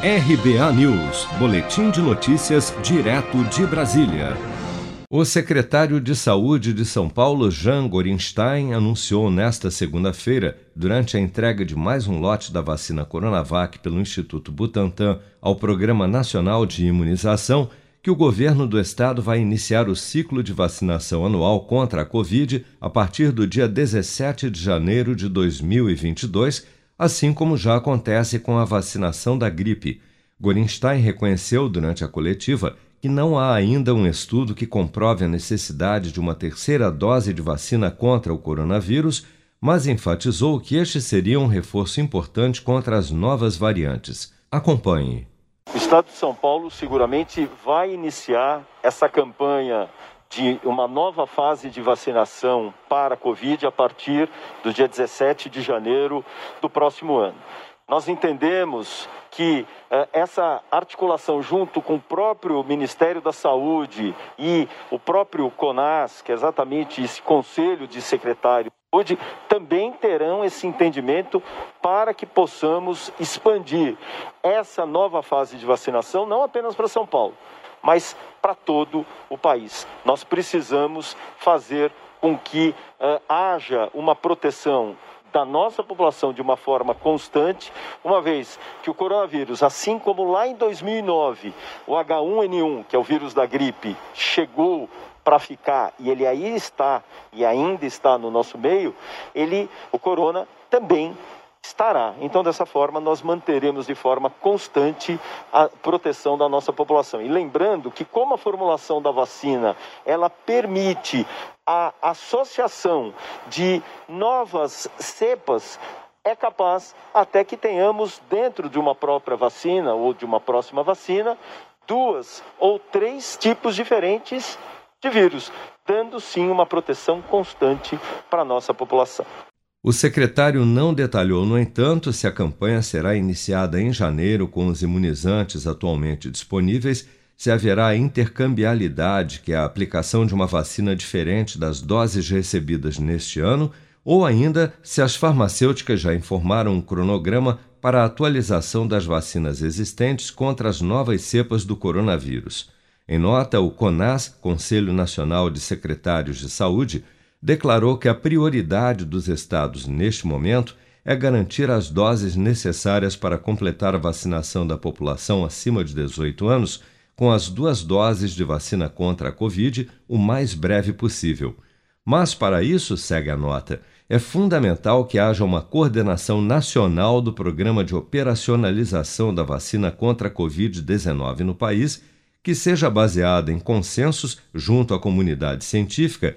RBA News, Boletim de Notícias, direto de Brasília. O secretário de Saúde de São Paulo, Jean Gorinstein, anunciou nesta segunda-feira, durante a entrega de mais um lote da vacina Coronavac pelo Instituto Butantan ao Programa Nacional de Imunização, que o governo do estado vai iniciar o ciclo de vacinação anual contra a Covid a partir do dia 17 de janeiro de 2022 assim como já acontece com a vacinação da gripe. Gorenstein reconheceu durante a coletiva que não há ainda um estudo que comprove a necessidade de uma terceira dose de vacina contra o coronavírus, mas enfatizou que este seria um reforço importante contra as novas variantes. Acompanhe. O Estado de São Paulo seguramente vai iniciar essa campanha de uma nova fase de vacinação para a Covid a partir do dia 17 de janeiro do próximo ano. Nós entendemos que eh, essa articulação junto com o próprio Ministério da Saúde e o próprio CONAS, que é exatamente esse conselho de secretários de saúde, também terão esse entendimento para que possamos expandir essa nova fase de vacinação não apenas para São Paulo, mas para todo o país. Nós precisamos fazer com que uh, haja uma proteção da nossa população de uma forma constante, uma vez que o coronavírus, assim como lá em 2009, o H1N1, que é o vírus da gripe, chegou para ficar e ele aí está e ainda está no nosso meio, ele, o corona também estará. Então, dessa forma, nós manteremos de forma constante a proteção da nossa população. E lembrando que, como a formulação da vacina ela permite a associação de novas cepas, é capaz até que tenhamos dentro de uma própria vacina ou de uma próxima vacina duas ou três tipos diferentes de vírus, dando sim uma proteção constante para a nossa população. O secretário não detalhou, no entanto, se a campanha será iniciada em janeiro com os imunizantes atualmente disponíveis, se haverá intercambialidade, que é a aplicação de uma vacina diferente das doses recebidas neste ano, ou ainda se as farmacêuticas já informaram um cronograma para a atualização das vacinas existentes contra as novas cepas do coronavírus. Em nota, o CONAS, Conselho Nacional de Secretários de Saúde, declarou que a prioridade dos estados neste momento é garantir as doses necessárias para completar a vacinação da população acima de 18 anos com as duas doses de vacina contra a Covid o mais breve possível. Mas, para isso, segue a nota, é fundamental que haja uma coordenação nacional do programa de operacionalização da vacina contra a Covid-19 no país, que seja baseada em consensos junto à comunidade científica